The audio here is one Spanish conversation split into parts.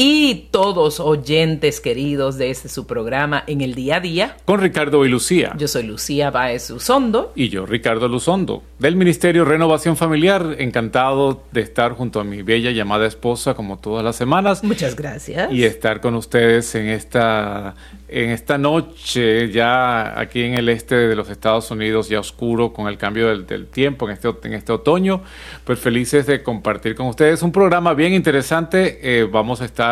y todos oyentes queridos de este su programa en el día a día. Con Ricardo y Lucía. Yo soy Lucía Baez Luzondo. Y yo, Ricardo Luzondo, del Ministerio Renovación Familiar. Encantado de estar junto a mi bella llamada esposa como todas las semanas. Muchas gracias. Y estar con ustedes en esta, en esta noche, ya aquí en el este de los Estados Unidos, ya oscuro con el cambio del, del tiempo en este, en este otoño. Pues felices de compartir con ustedes un programa bien interesante. Eh, vamos a estar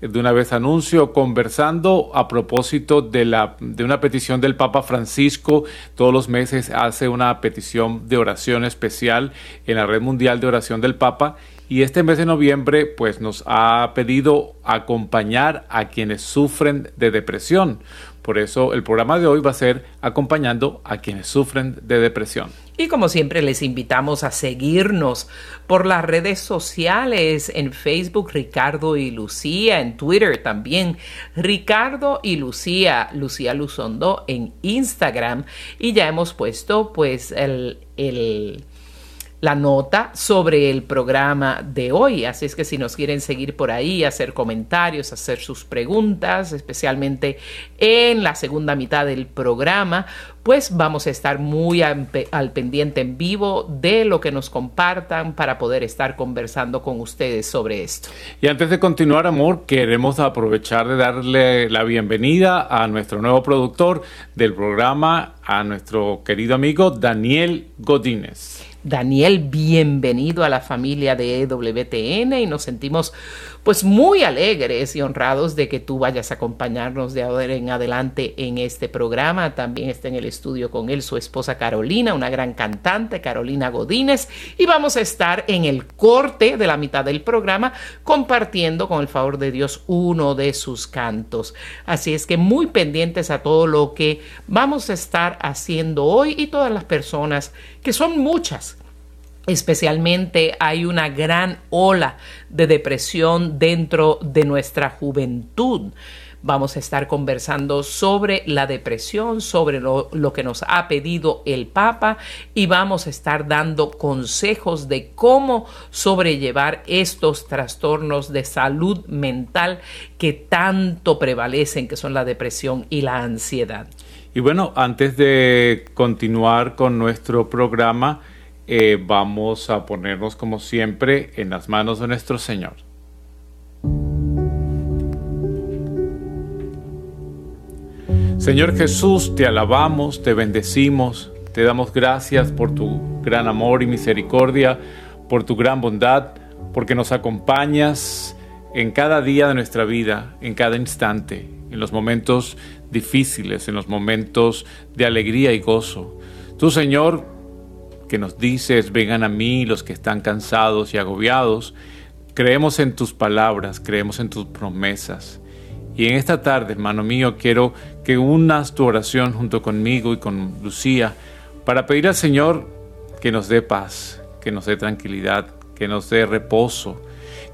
de una vez anuncio conversando a propósito de, la, de una petición del Papa Francisco. Todos los meses hace una petición de oración especial en la Red Mundial de Oración del Papa y este mes de noviembre pues nos ha pedido acompañar a quienes sufren de depresión. Por eso el programa de hoy va a ser acompañando a quienes sufren de depresión. Y como siempre les invitamos a seguirnos por las redes sociales. En Facebook Ricardo y Lucía, en Twitter también Ricardo y Lucía, Lucía Luzondo en Instagram. Y ya hemos puesto pues el, el la nota sobre el programa de hoy. Así es que si nos quieren seguir por ahí, hacer comentarios, hacer sus preguntas, especialmente en la segunda mitad del programa, pues vamos a estar muy al pendiente en vivo de lo que nos compartan para poder estar conversando con ustedes sobre esto. Y antes de continuar, amor, queremos aprovechar de darle la bienvenida a nuestro nuevo productor del programa, a nuestro querido amigo Daniel Godínez. Daniel, bienvenido a la familia de EWTN y nos sentimos pues muy alegres y honrados de que tú vayas a acompañarnos de ahora en adelante en este programa. También está en el estudio con él su esposa Carolina, una gran cantante, Carolina Godínez, y vamos a estar en el corte de la mitad del programa compartiendo con el favor de Dios uno de sus cantos. Así es que muy pendientes a todo lo que vamos a estar haciendo hoy y todas las personas, que son muchas Especialmente hay una gran ola de depresión dentro de nuestra juventud. Vamos a estar conversando sobre la depresión, sobre lo, que nos ha pedido el Papa y vamos a estar dando consejos de cómo sobrellevar estos trastornos de salud mental que tanto prevalecen, que son la depresión y la ansiedad. Y bueno, antes de continuar con nuestro programa, eh, vamos a ponernos como siempre en las manos de nuestro Señor. Señor Jesús, te alabamos, te bendecimos, te damos gracias por tu gran amor y misericordia, por tu gran bondad, porque nos acompañas en cada día de nuestra vida, en cada instante, en los momentos difíciles, en los momentos de alegría y gozo. Tú, Señor, que nos dices, vengan a mí los que están cansados y agobiados. Creemos en tus palabras, creemos en tus promesas. Y en esta tarde, hermano mío, quiero que unas tu oración junto conmigo y con Lucía para pedir al Señor que nos dé paz, que nos dé tranquilidad, que nos dé reposo,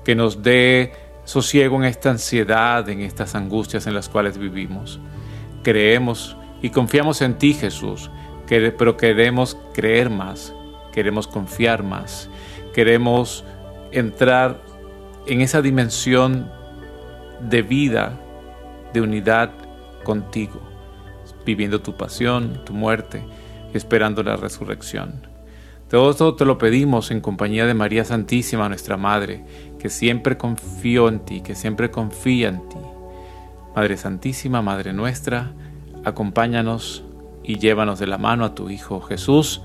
que nos dé sosiego en esta ansiedad, en estas angustias en las cuales vivimos. Creemos y confiamos en ti, Jesús pero queremos creer más, queremos confiar más, queremos entrar en esa dimensión de vida, de unidad contigo, viviendo tu pasión, tu muerte, esperando la resurrección. Todo esto te lo pedimos en compañía de María Santísima, nuestra Madre, que siempre confió en ti, que siempre confía en ti. Madre Santísima, Madre nuestra, acompáñanos y llévanos de la mano a tu Hijo Jesús.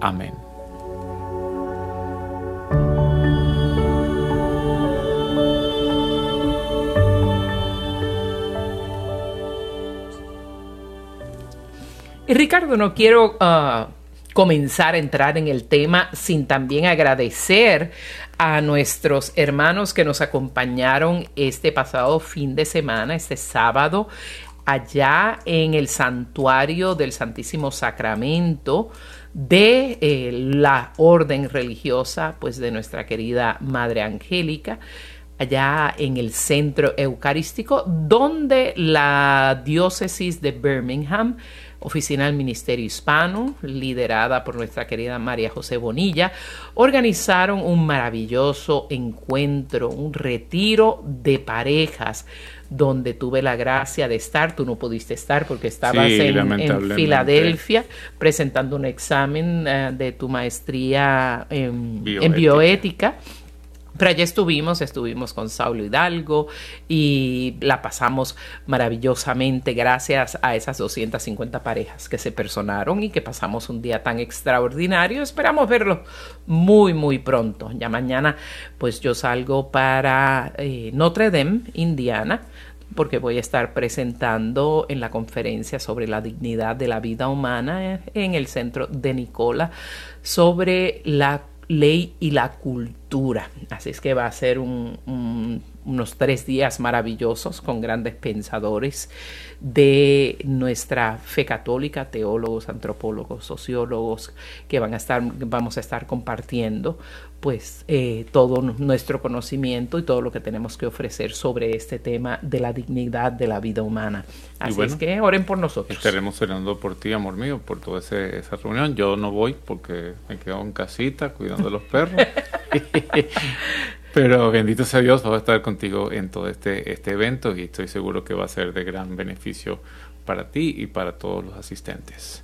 Amén. Y Ricardo, no quiero ah, comenzar a entrar en el tema sin también agradecer a nuestros hermanos que nos acompañaron este pasado fin de semana, este sábado, allá en el santuario del Santísimo Sacramento de eh, la orden religiosa pues de nuestra querida Madre Angélica allá en el centro eucarístico donde la diócesis de Birmingham Oficina del Ministerio Hispano, liderada por nuestra querida María José Bonilla, organizaron un maravilloso encuentro, un retiro de parejas donde tuve la gracia de estar, tú no pudiste estar porque estabas en, Filadelfia presentando un examen eh, de tu maestría en bioética pero allí estuvimos, estuvimos con Saulo Hidalgo y la pasamos maravillosamente gracias a esas 250 parejas que se personaron y que pasamos un día tan extraordinario. Esperamos verlo muy, muy pronto. Ya mañana pues yo salgo para eh, Notre Dame, Indiana, porque voy a estar presentando en la conferencia sobre la dignidad de la vida humana en el centro de Nicola sobre la ley y la cultura. Así es que va a ser unos tres días maravillosos con grandes pensadores de nuestra fe católica, teólogos, antropólogos, sociólogos, que van a estar, vamos a estar compartiendo pues eh, todo nuestro conocimiento y todo lo que tenemos que ofrecer sobre este tema de la dignidad de la vida humana. Así es que oren por nosotros. Estaremos orando por ti, amor mío, por toda esa reunión. Yo no voy porque me quedo en casita cuidando a los perros. Pero bendito sea Dios, vamos a estar contigo en todo este, este evento y estoy seguro que va a ser de gran beneficio para ti y para todos los asistentes.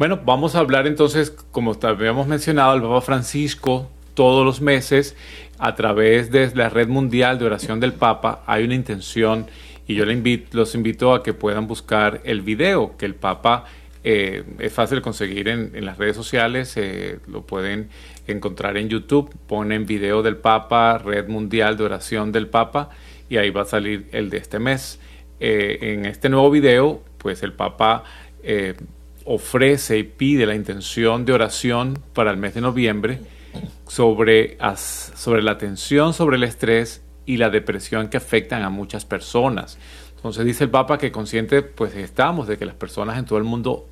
Bueno, vamos a hablar entonces, como habíamos mencionado, el Papa Francisco todos los meses a través de la red mundial de oración del Papa hay una intención y yo los invito a que puedan buscar el video que el Papa eh, es fácil conseguir en, las redes sociales, eh, lo pueden encontrar en YouTube, ponen video del Papa, red mundial de oración del Papa y ahí va a salir el de este mes. Eh, en este nuevo video, pues el Papa ofrece y pide la intención de oración para el mes de noviembre sobre, sobre la tensión, sobre el estrés y la depresión que afectan a muchas personas. Entonces dice el Papa que consciente pues estamos de que las personas en todo el mundo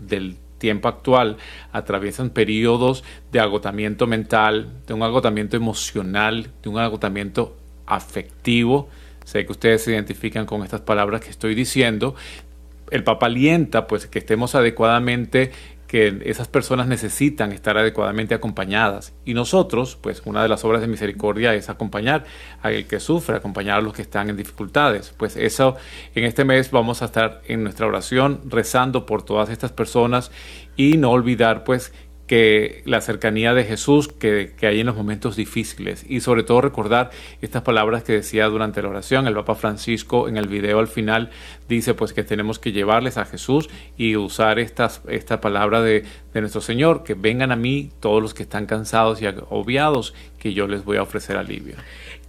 del tiempo actual atraviesan periodos de agotamiento mental, de un agotamiento emocional, de un agotamiento afectivo. Sé que ustedes se identifican con estas palabras que estoy diciendo. El Papa alienta pues que estemos adecuadamente que esas personas necesitan estar adecuadamente acompañadas. Y nosotros, pues una de las obras de misericordia es acompañar al que sufre, acompañar a los que están en dificultades. Pues eso, en este mes vamos a estar en nuestra oración rezando por todas estas personas y no olvidar pues que la cercanía de Jesús que, hay en los momentos difíciles. Y sobre todo recordar estas palabras que decía durante la oración el Papa Francisco en el video al final dice pues que tenemos que llevarles a Jesús y usar estas, esta palabra de, de nuestro Señor que vengan a mí todos los que están cansados y agobiados que yo les voy a ofrecer alivio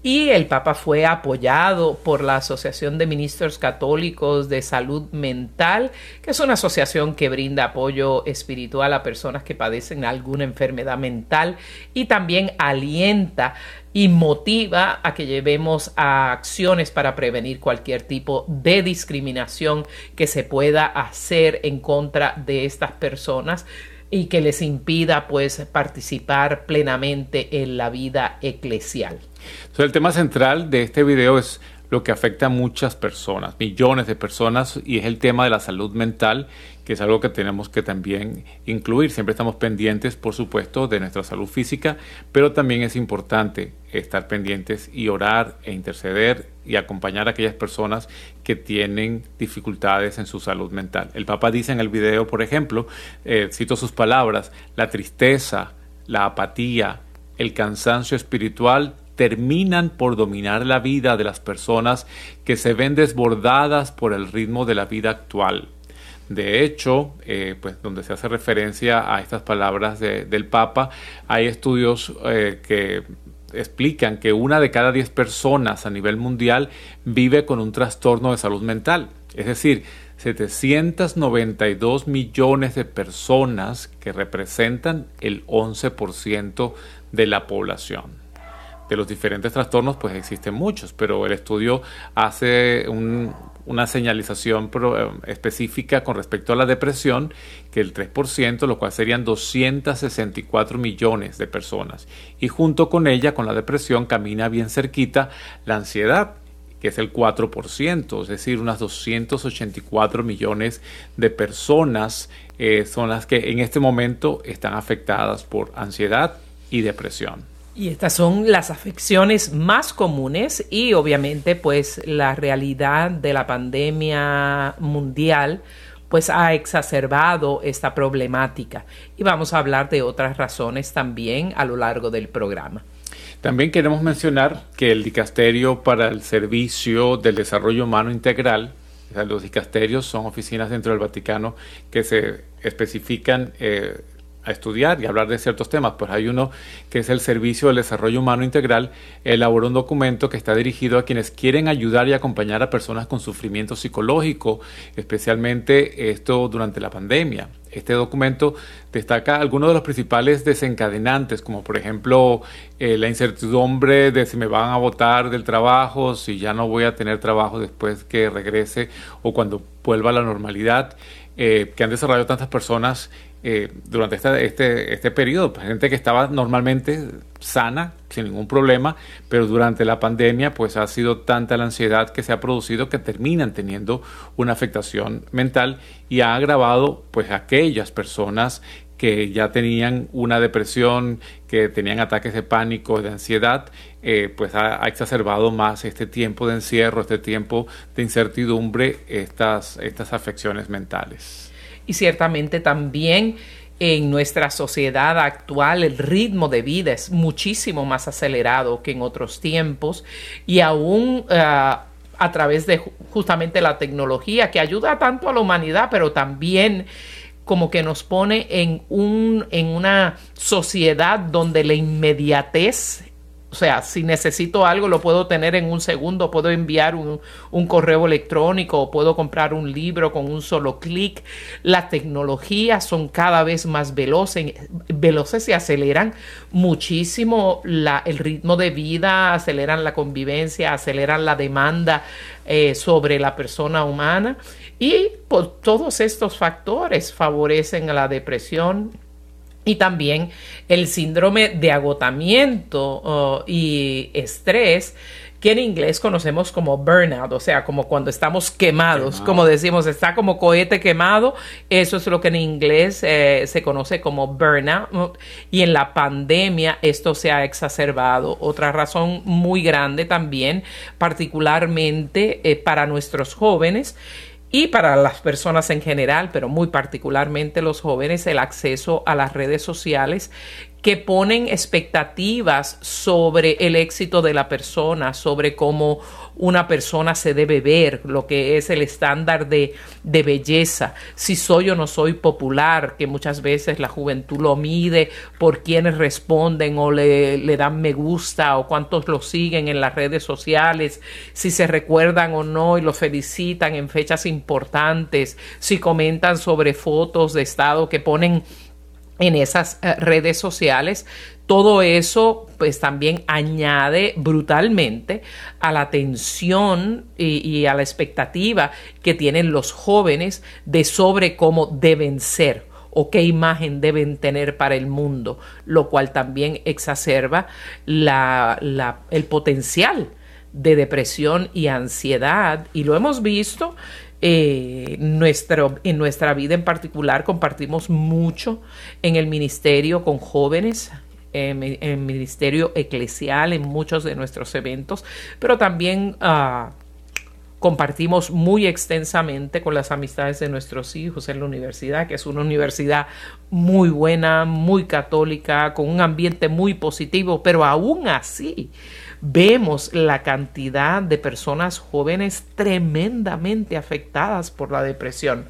y el Papa fue apoyado por la Asociación de Ministros Católicos de Salud Mental, que es una asociación que brinda apoyo espiritual a personas que padecen alguna enfermedad mental y también alienta y motiva a que llevemos a acciones para prevenir cualquier tipo de discriminación que se pueda hacer en contra de estas personas y que les impida pues participar plenamente en la vida eclesial el tema central de este video es lo que afecta a muchas personas, millones de personas, y es el tema de la salud mental, que es algo que tenemos que también incluir. Siempre estamos pendientes, por supuesto, de nuestra salud física, pero también es importante estar pendientes y orar e interceder y acompañar a aquellas personas que tienen dificultades en su salud mental. El Papa dice en el video, por ejemplo, eh, cito sus palabras, la tristeza, la apatía, el cansancio espiritual terminan por dominar la vida de las personas que se ven desbordadas por el ritmo de la vida actual. De hecho, eh, pues donde se hace referencia a estas palabras del Papa, hay estudios eh, que explican que una de cada diez personas a nivel mundial vive con un trastorno de salud mental. Es decir, 792 millones de personas que representan el 11% de la población. De los diferentes trastornos, pues existen muchos, pero el estudio hace una señalización eh, específica con respecto a la depresión, que el 3%, lo cual serían 264 millones de personas. Y junto con ella, con la depresión, camina bien cerquita la ansiedad, que es el 4%, es decir, unas 284 millones de personas eh, son las que en este momento están afectadas por ansiedad y depresión. Y estas son las afecciones más comunes y obviamente pues la realidad de la pandemia mundial pues ha exacerbado esta problemática y vamos a hablar de otras razones también a lo largo del programa. También queremos mencionar que el Dicasterio para el Servicio del Desarrollo Humano Integral, los dicasterios son oficinas dentro del Vaticano que se especifican eh, a estudiar y hablar de ciertos temas. Pues hay uno que es el Servicio del Desarrollo Humano Integral, elaboró un documento que está dirigido a quienes quieren ayudar y acompañar a personas con sufrimiento psicológico, especialmente esto durante la pandemia. Este documento destaca algunos de los principales desencadenantes, como por ejemplo eh, la incertidumbre de si me van a votar del trabajo, si ya no voy a tener trabajo después que regrese o cuando vuelva a la normalidad, eh, que han desarrollado tantas personas eh, durante este, este periodo, pues, gente que estaba normalmente sana, sin ningún problema, pero durante la pandemia pues ha sido tanta la ansiedad que se ha producido que terminan teniendo una afectación mental y ha agravado pues aquellas personas que ya tenían una depresión, que tenían ataques de pánico, de ansiedad, eh, pues ha, exacerbado más este tiempo de encierro, este tiempo de incertidumbre, estas, estas afecciones mentales y ciertamente también en nuestra sociedad actual el ritmo de vida es muchísimo más acelerado que en otros tiempos y aún eh, a través de justamente la tecnología que ayuda tanto a la humanidad, pero también como que nos pone en, un, en una sociedad donde la inmediatez o sea, si necesito algo lo puedo tener en un segundo, puedo enviar un, correo electrónico puedo comprar un libro con un solo clic. Las tecnologías son cada vez más veloces, veloces y aceleran muchísimo el ritmo de vida, aceleran la convivencia, aceleran la demanda eh, sobre la persona humana y por todos estos factores favorecen a la depresión, y también el síndrome de agotamiento oh, y estrés que en inglés conocemos como burnout, o sea, como cuando estamos quemados, como decimos, está como cohete quemado, eso es lo que en inglés eh, se conoce como burnout, y en la pandemia esto se ha exacerbado. Otra razón muy grande también, particularmente eh, para nuestros jóvenes, y para las personas en general, pero muy particularmente los jóvenes, el acceso a las redes sociales que ponen expectativas sobre el éxito de la persona, sobre cómo una persona se debe ver, lo que es el estándar de, de, belleza, si soy o no soy popular, que muchas veces la juventud lo mide por quienes responden o le, le dan me gusta o cuántos lo siguen en las redes sociales, si se recuerdan o no y lo felicitan en fechas importantes, si comentan sobre fotos de estado que ponen en esas eh, redes sociales. Todo eso pues también añade brutalmente a la tensión y, a la expectativa que tienen los jóvenes de sobre cómo deben ser o qué imagen deben tener para el mundo, lo cual también exacerba el potencial de depresión y ansiedad. Y lo hemos visto eh, nuestro, en nuestra vida en particular compartimos mucho en el ministerio con jóvenes, en, el ministerio eclesial, en muchos de nuestros eventos, pero también ah, compartimos muy extensamente con las amistades de nuestros hijos en la universidad, que es una universidad muy buena, muy católica, con un ambiente muy positivo, pero aún así vemos la cantidad de personas jóvenes tremendamente afectadas por la depresión.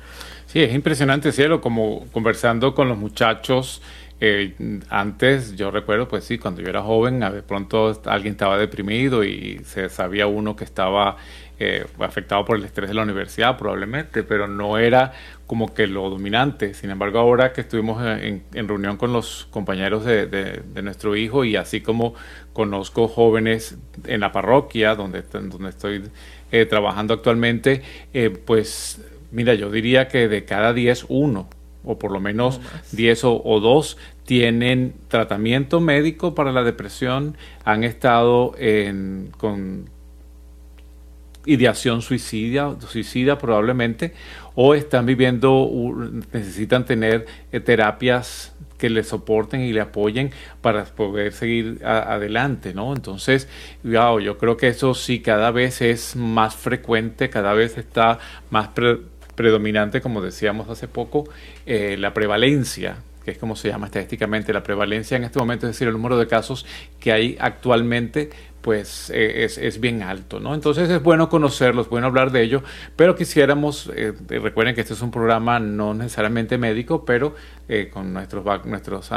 Sí, es impresionante, cielo, como conversando con los muchachos. Eh, antes, yo recuerdo, pues sí, cuando yo era joven, de pronto alguien estaba deprimido y se sabía uno que estaba eh, afectado por el estrés de la universidad probablemente, pero no era como que lo dominante. Sin embargo, ahora que estuvimos en, reunión con los compañeros de, nuestro hijo y así como conozco jóvenes en la parroquia donde, donde estoy eh, trabajando actualmente, eh, pues mira, yo diría que de cada 10, uno o por lo menos 10 o, o, dos tienen tratamiento médico para la depresión, han estado en, con ideación suicida, suicida probablemente, o están viviendo, necesitan tener eh, terapias que le soporten y le apoyen para poder seguir adelante, ¿no? Entonces, yo creo que eso sí cada vez es más frecuente, cada vez está más predominante, como decíamos hace poco, eh, la prevalencia que es como se llama estadísticamente la prevalencia en este momento, es decir, el número de casos que hay actualmente pues eh, es, bien alto, ¿no? Entonces es bueno conocerlos, es bueno hablar de ello, pero quisiéramos, eh, recuerden que este es un programa no necesariamente médico, pero eh, con nuestros, nuestros uh,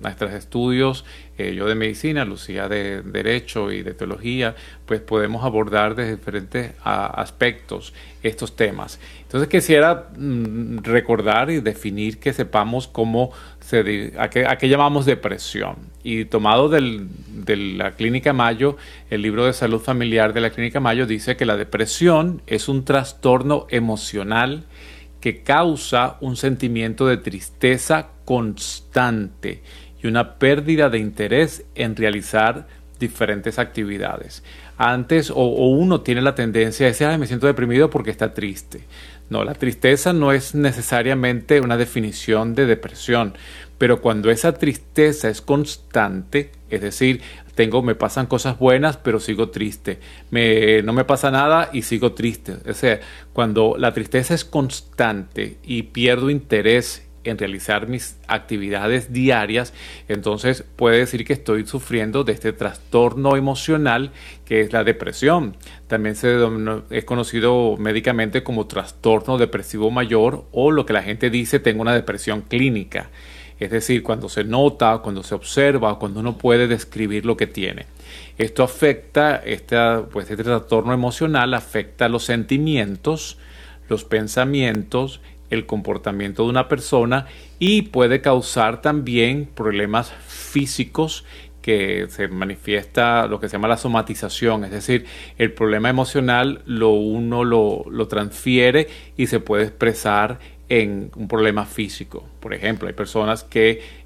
nuestros estudios, yo de medicina, Lucía de derecho y de teología, pues podemos abordar de diferentes aspectos estos temas. Entonces quisiera mm, recordar y definir que sepamos cómo se, a, qué, llamamos depresión. Y tomado de la Clínica Mayo, el libro de salud familiar de la Clínica Mayo dice que la depresión es un trastorno emocional que causa un sentimiento de tristeza constante y una pérdida de interés en realizar diferentes actividades. Antes o, uno tiene la tendencia a decir, me siento deprimido porque está triste. No, la tristeza no es necesariamente una definición de depresión, pero cuando esa tristeza es constante, es decir, tengo, me pasan cosas buenas, pero sigo triste, me, no me pasa nada y sigo triste. O sea, cuando la tristeza es constante y pierdo interés en realizar mis actividades diarias, entonces puede decir que estoy sufriendo de este trastorno emocional que es la depresión. También se es conocido médicamente como trastorno depresivo mayor o lo que la gente dice tengo una depresión clínica. Es decir, cuando se nota, cuando se observa, cuando uno puede describir lo que tiene. Esto afecta, este, pues este trastorno emocional afecta los sentimientos, los pensamientos el comportamiento de una persona y puede causar también problemas físicos que se manifiesta lo que se llama la somatización, es decir, el problema emocional lo uno lo, lo transfiere y se puede expresar en un problema físico. Por ejemplo, hay personas que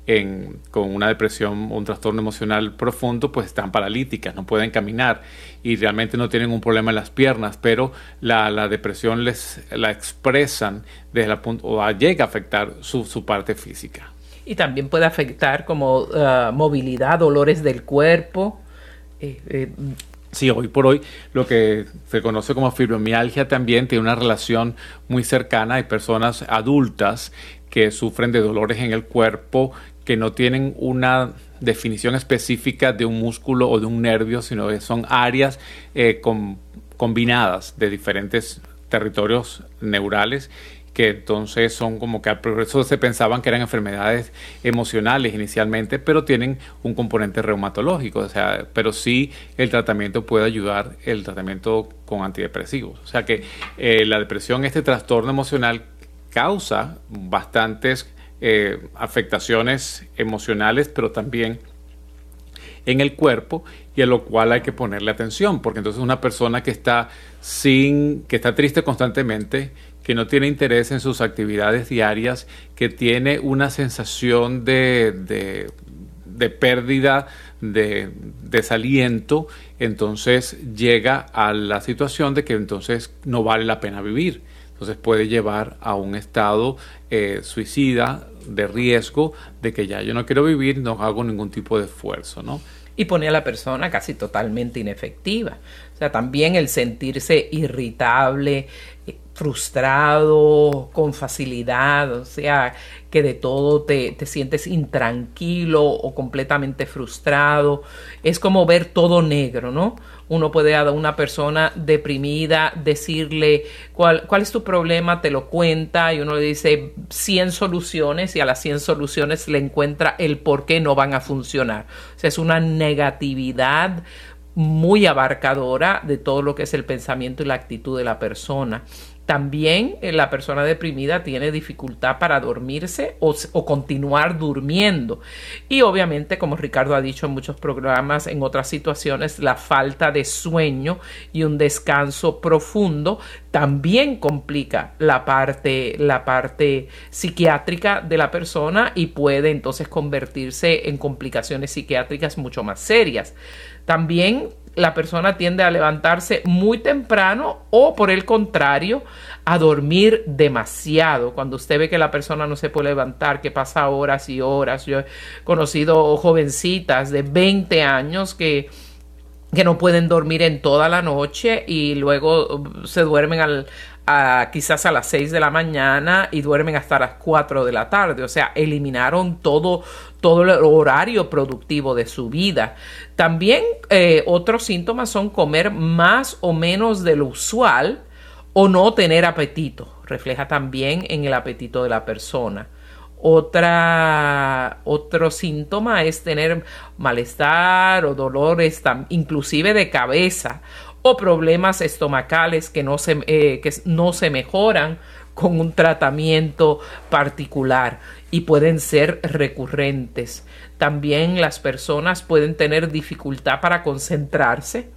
con una depresión o un trastorno emocional profundo pues están paralíticas, no pueden caminar y realmente no tienen un problema en las piernas, pero la, depresión les la expresan desde la punto, o llega a afectar su, parte física. Y también puede afectar como ah, movilidad, dolores del cuerpo. Eh, eh, Sí, hoy por hoy lo que se conoce como fibromialgia también tiene una relación muy cercana. Hay personas adultas que sufren de dolores en el cuerpo que no tienen una definición específica de un músculo o de un nervio, sino que son áreas eh, combinadas de diferentes territorios neurales que entonces son como que al progreso se pensaban que eran enfermedades emocionales inicialmente, pero tienen un componente reumatológico, o sea, pero sí el tratamiento puede ayudar, el tratamiento con antidepresivos. O sea que eh, la depresión, este trastorno emocional, causa bastantes eh, afectaciones emocionales, pero también en el cuerpo y a lo cual hay que ponerle atención, porque entonces una persona que está sin, que está triste constantemente, que no tiene interés en sus actividades diarias, que tiene una sensación de, de, pérdida de desaliento, entonces llega a la situación de que entonces no vale la pena vivir. Entonces puede llevar a un estado eh, suicida, de riesgo, de que ya yo no quiero vivir, no hago ningún tipo de esfuerzo, ¿no? y pone a la persona casi totalmente inefectiva. O sea, también el sentirse irritable, frustrado con facilidad, o sea, que de todo te, te, sientes intranquilo o completamente frustrado. Es como ver todo negro, ¿no? Uno puede a una persona deprimida decirle cuál, cuál es tu problema, te lo cuenta y uno le dice 100 soluciones y a las 100 soluciones le encuentra el por qué no van a funcionar. O sea, es una negatividad muy abarcadora de todo lo que es el pensamiento y la actitud de la persona. También eh, la persona deprimida tiene dificultad para dormirse o, continuar durmiendo. Y obviamente, como Ricardo ha dicho en muchos programas, en otras situaciones, la falta de sueño y un descanso profundo también complica la parte, la parte psiquiátrica de la persona y puede entonces convertirse en complicaciones psiquiátricas mucho más serias. También la persona tiende a levantarse muy temprano o por el contrario a dormir demasiado. Cuando usted ve que la persona no se puede levantar, que pasa horas y horas. Yo he conocido jovencitas de 20 años que que no pueden dormir en toda la noche y luego se duermen al, quizás a las 6 de la mañana y duermen hasta las 4 de la tarde. O sea, eliminaron todo, todo el horario productivo de su vida. También eh, otros síntomas son comer más o menos de lo usual o no tener apetito. Refleja también en el apetito de la persona. Otra, otro síntoma es tener malestar o dolores, inclusive de cabeza o problemas estomacales que no se, eh, que no se mejoran con un tratamiento particular y pueden ser recurrentes. También las personas pueden tener dificultad para concentrarse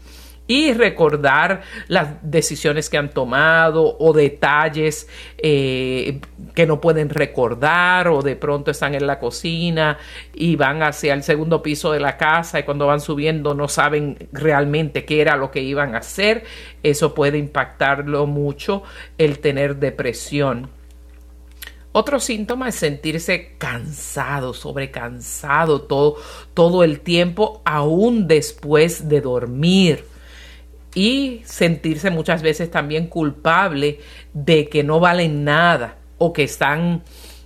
y recordar las decisiones que han tomado o detalles eh, que no pueden recordar o de pronto están en la cocina y van hacia el segundo piso de la casa y cuando van subiendo no saben realmente qué era lo que iban a hacer. Eso puede impactarlo mucho el tener depresión. Otro síntoma es sentirse cansado, sobrecansado todo, todo el tiempo, aún después de dormir y sentirse muchas veces también culpable de que no valen nada o que están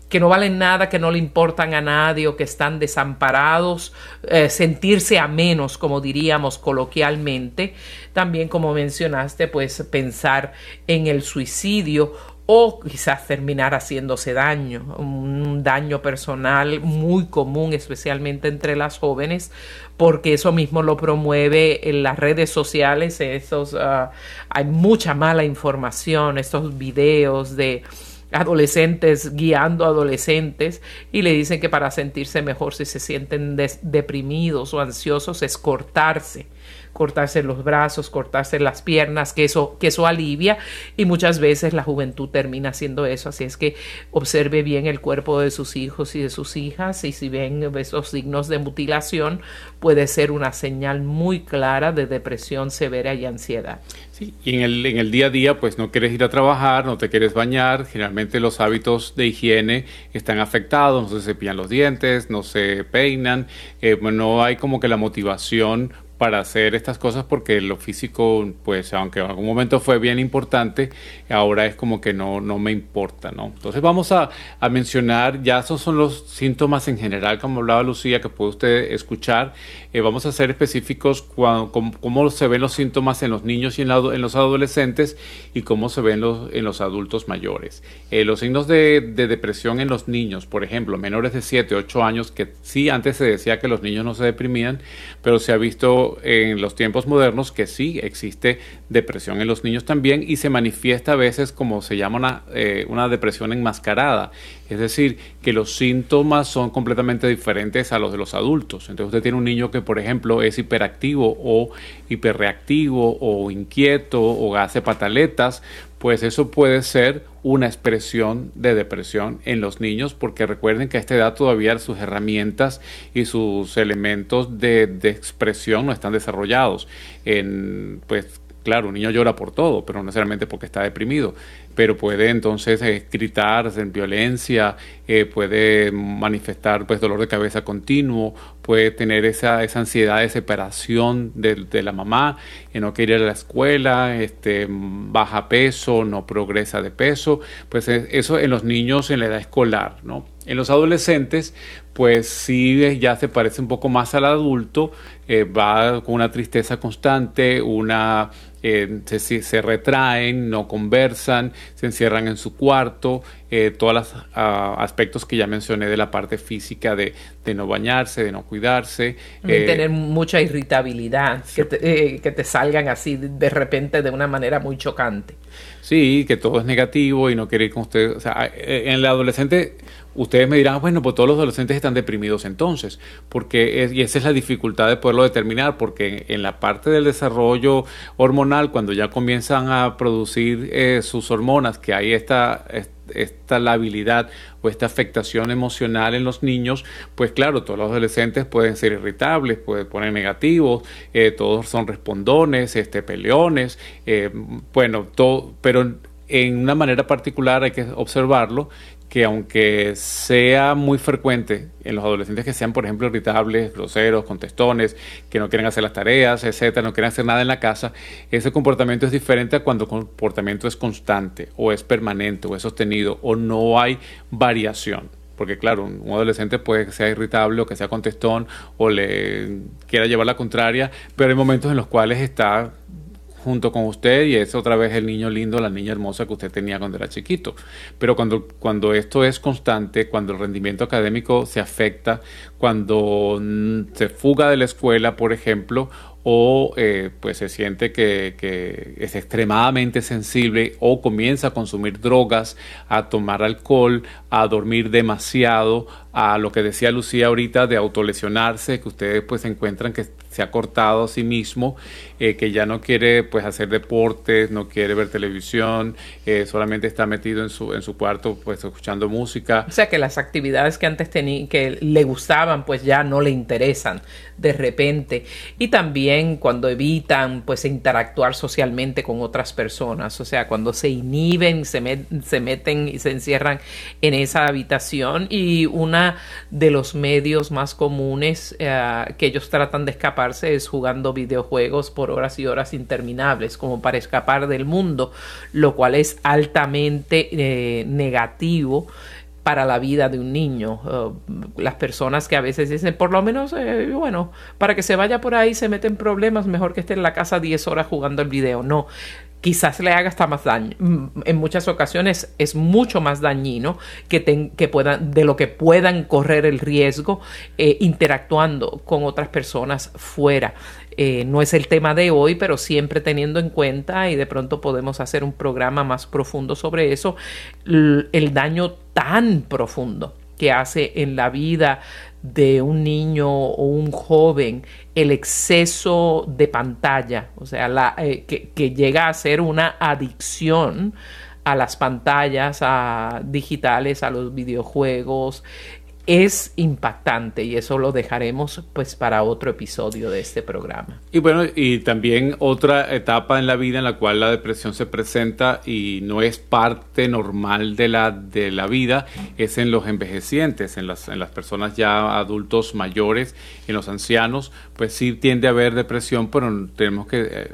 que no valen nada, que no le importan a nadie o que están desamparados, eh, sentirse a menos, como diríamos coloquialmente. También, como mencionaste, pues pensar en el suicidio o quizás terminar haciéndose daño, un daño personal muy común, especialmente entre las jóvenes, porque eso mismo lo promueve en las redes sociales, esos, ah, hay mucha mala información, estos videos de adolescentes guiando a adolescentes y le dicen que para sentirse mejor si se sienten deprimidos o ansiosos es cortarse cortarse los brazos, cortarse las piernas, que eso, que eso alivia y muchas veces la juventud termina haciendo eso, así es que observe bien el cuerpo de sus hijos y de sus hijas y si ven esos signos de mutilación puede ser una señal muy clara de depresión severa y ansiedad. Sí, y en el, en el día a día pues no quieres ir a trabajar, no te quieres bañar, generalmente los hábitos de higiene están afectados, no se cepillan los dientes, no se peinan, eh, no hay como que la motivación para hacer estas cosas porque lo físico, pues aunque en algún momento fue bien importante, ahora es como que no, no me importa, ¿no? Entonces vamos a, a mencionar, ya esos son los síntomas en general, como hablaba Lucía, que puede usted escuchar. Eh, vamos a ser específicos cuando, cómo, se ven los síntomas en los niños y en, en los adolescentes y cómo se ven los, en los adultos mayores. Eh, los signos de, de depresión en los niños, por ejemplo, menores de 7, 8 años, que sí, antes se decía que los niños no se deprimían, pero se ha visto en los tiempos modernos que sí existe depresión en los niños también y se manifiesta a veces como se llama una, eh, una depresión enmascarada. Es decir, que los síntomas son completamente diferentes a los de los adultos. Entonces usted tiene un niño que, por ejemplo, es hiperactivo o hiperreactivo o inquieto o hace pataletas, pues eso puede ser una expresión de depresión en los niños, porque recuerden que a esta edad todavía sus herramientas y sus elementos de, expresión no están desarrollados. En, pues claro, un niño llora por todo, pero no necesariamente porque está deprimido, pero puede entonces eh, gritar, hacer violencia, eh, puede manifestar pues dolor de cabeza continuo, puede tener esa, esa ansiedad de separación de, la mamá, y no quiere ir a la escuela, este, baja peso, no progresa de peso, pues eso en los niños en la edad escolar, ¿no? En los adolescentes, pues sí ya se parece un poco más al adulto, eh, va con una tristeza constante, una eh, se, se, retraen, no conversan, se encierran en su cuarto, eh, todos los ah, aspectos que ya mencioné de la parte física de, no bañarse, de no cuidarse. Eh, tener mucha irritabilidad, que, te, que te salgan así de repente de una manera muy chocante. Sí, que todo es negativo y no quiere ir con usted. O sea, en el adolescente Ustedes me dirán, bueno, pues todos los adolescentes están deprimidos entonces, porque y esa es la dificultad de poderlo determinar, porque en la parte del desarrollo hormonal, cuando ya comienzan a producir eh, sus hormonas, que hay esta, esta labilidad o esta afectación emocional en los niños, pues claro, todos los adolescentes pueden ser irritables, pueden poner negativos, eh, todos son respondones, este, peleones, eh, bueno, todo, pero en una manera particular hay que observarlo que aunque sea muy frecuente en los adolescentes que sean, por ejemplo, irritables, groseros, contestones, que no quieren hacer las tareas, etcétera, no quieren hacer nada en la casa, ese comportamiento es diferente a cuando el comportamiento es constante o es permanente o es sostenido o no hay variación. Porque claro, un adolescente puede que sea irritable o que sea contestón o le quiera llevar la contraria, pero hay momentos en los cuales está junto con usted y es otra vez el niño lindo, la niña hermosa que usted tenía cuando era chiquito. Pero cuando, cuando esto es constante, cuando el rendimiento académico se afecta, cuando mm, se fuga de la escuela, por ejemplo, o eh, pues se siente que, que, es extremadamente sensible o comienza a consumir drogas, a tomar alcohol, a dormir demasiado, a lo que decía Lucía ahorita de autolesionarse, que ustedes pues encuentran que se ha cortado a sí mismo, eh, que ya no quiere pues hacer deportes, no quiere ver televisión, eh, solamente está metido en su, en su cuarto pues escuchando música. O sea que las actividades que antes tenía, que le gustaban pues ya no le interesan de repente. Y también cuando evitan pues interactuar socialmente con otras personas, o sea, cuando se inhiben, se, se meten y se encierran en esa habitación y una de los medios más comunes eh, que ellos tratan de escapar es jugando videojuegos por horas y horas interminables, como para escapar del mundo, lo cual es altamente eh, negativo para la vida de un niño. Uh, las personas que a veces dicen, por lo menos, eh, bueno, para que se vaya por ahí se meten problemas, mejor que esté en la casa 10 horas jugando el video. No, quizás le haga hasta más daño. Mm, en muchas ocasiones es mucho más dañino que, que puedan, de lo que puedan correr el riesgo eh, interactuando con otras personas fuera. Eh, no es el tema de hoy, pero siempre teniendo en cuenta y de pronto podemos hacer un programa más profundo sobre eso, el daño tan profundo que hace en la vida de un niño o un joven el exceso de pantalla, o sea, la, eh, que, llega a ser una adicción a las pantallas a digitales, a los videojuegos, es impactante y eso lo dejaremos pues para otro episodio de este programa. Y bueno, y también otra etapa en la vida en la cual la depresión se presenta y no es parte normal de la, de la vida, es en los envejecientes, en las, en las personas ya adultos mayores, en los ancianos, pues sí tiende a haber depresión, pero tenemos que...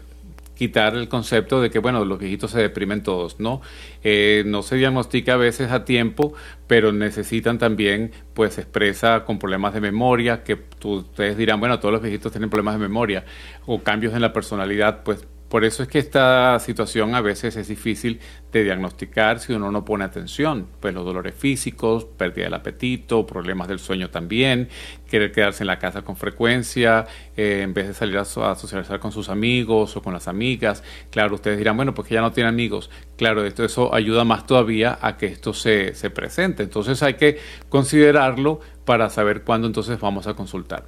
Quitar el concepto de que, bueno, los viejitos se deprimen todos, ¿no? Eh, no se diagnostica a veces a tiempo, pero necesitan también, pues, expresa con problemas de memoria, que ustedes dirán, bueno, todos los viejitos tienen problemas de memoria, o cambios en la personalidad, pues por eso es que esta situación a veces es difícil de diagnosticar si uno no pone atención. Pues los dolores físicos, pérdida del apetito, problemas del sueño también, querer quedarse en la casa con frecuencia, eh, en vez de salir a, socializar con sus amigos o con las amigas. Claro, ustedes dirán, bueno, pues que ya no tiene amigos. Claro, esto, eso ayuda más todavía a que esto se, se presente. Entonces hay que considerarlo para saber cuándo entonces vamos a consultar.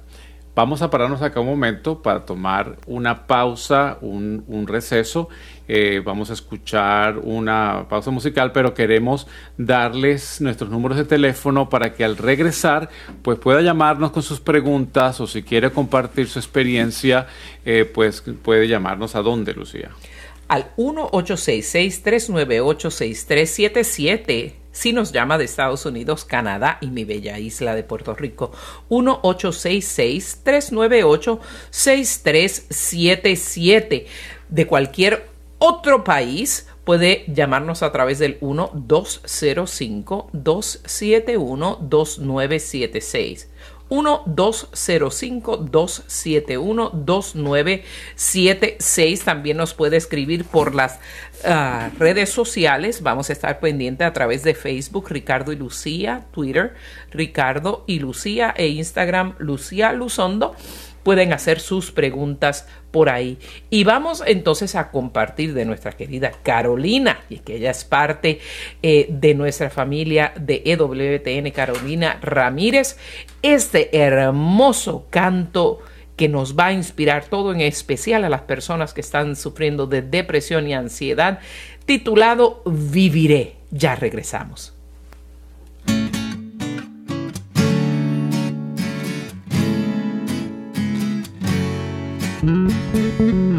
Vamos a pararnos acá un momento para tomar una pausa, un, receso. Eh, vamos a escuchar una pausa musical, pero queremos darles nuestros números de teléfono para que al regresar pues pueda llamarnos con sus preguntas o si quiere compartir su experiencia, eh, pues puede llamarnos a dónde, Lucía. Al 1-866-398-6377 si nos llama de Estados Unidos, Canadá y mi bella isla de Puerto Rico. 1-866-398-6377. De cualquier otro país puede llamarnos a través del 1-205-271-2976. 1-205-271-2976. También nos puede escribir por las ah, redes sociales. Vamos a estar pendientes a través de Facebook, Ricardo y Lucía, Twitter, Ricardo y Lucía e Instagram, Lucía Luzondo pueden hacer sus preguntas por ahí. Y vamos entonces a compartir de nuestra querida Carolina, y que ella es parte eh, de nuestra familia de EWTN, Carolina Ramírez, este hermoso canto que nos va a inspirar todo en especial a las personas que están sufriendo de depresión y ansiedad, titulado Viviré. Ya regresamos. Música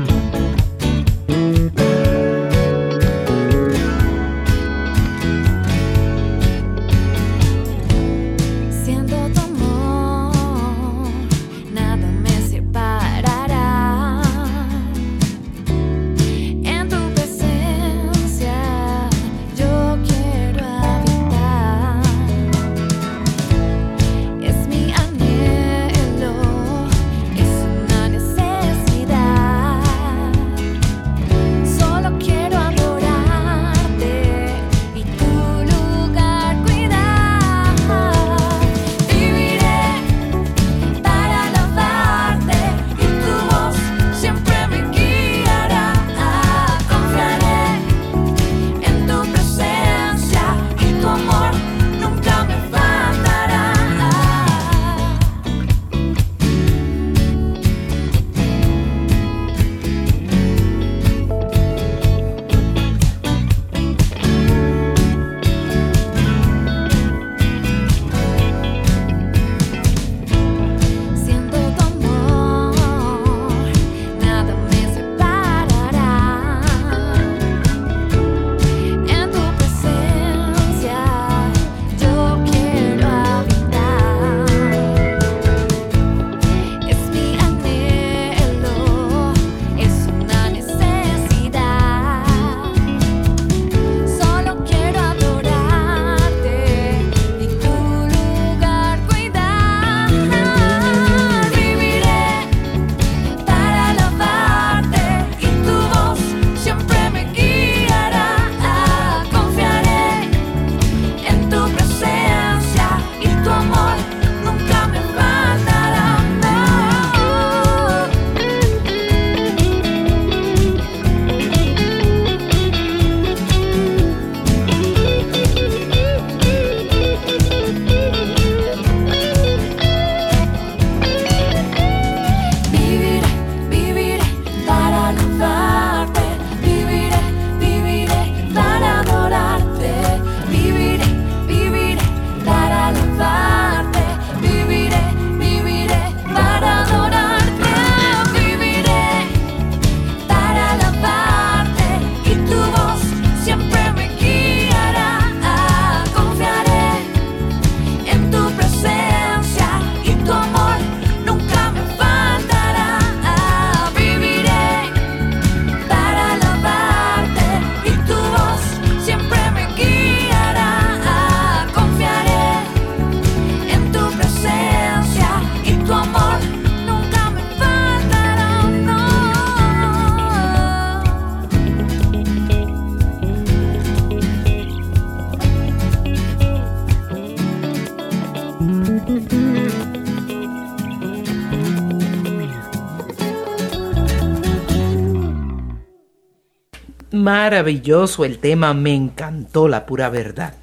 Maravilloso el tema, me encantó la pura verdad.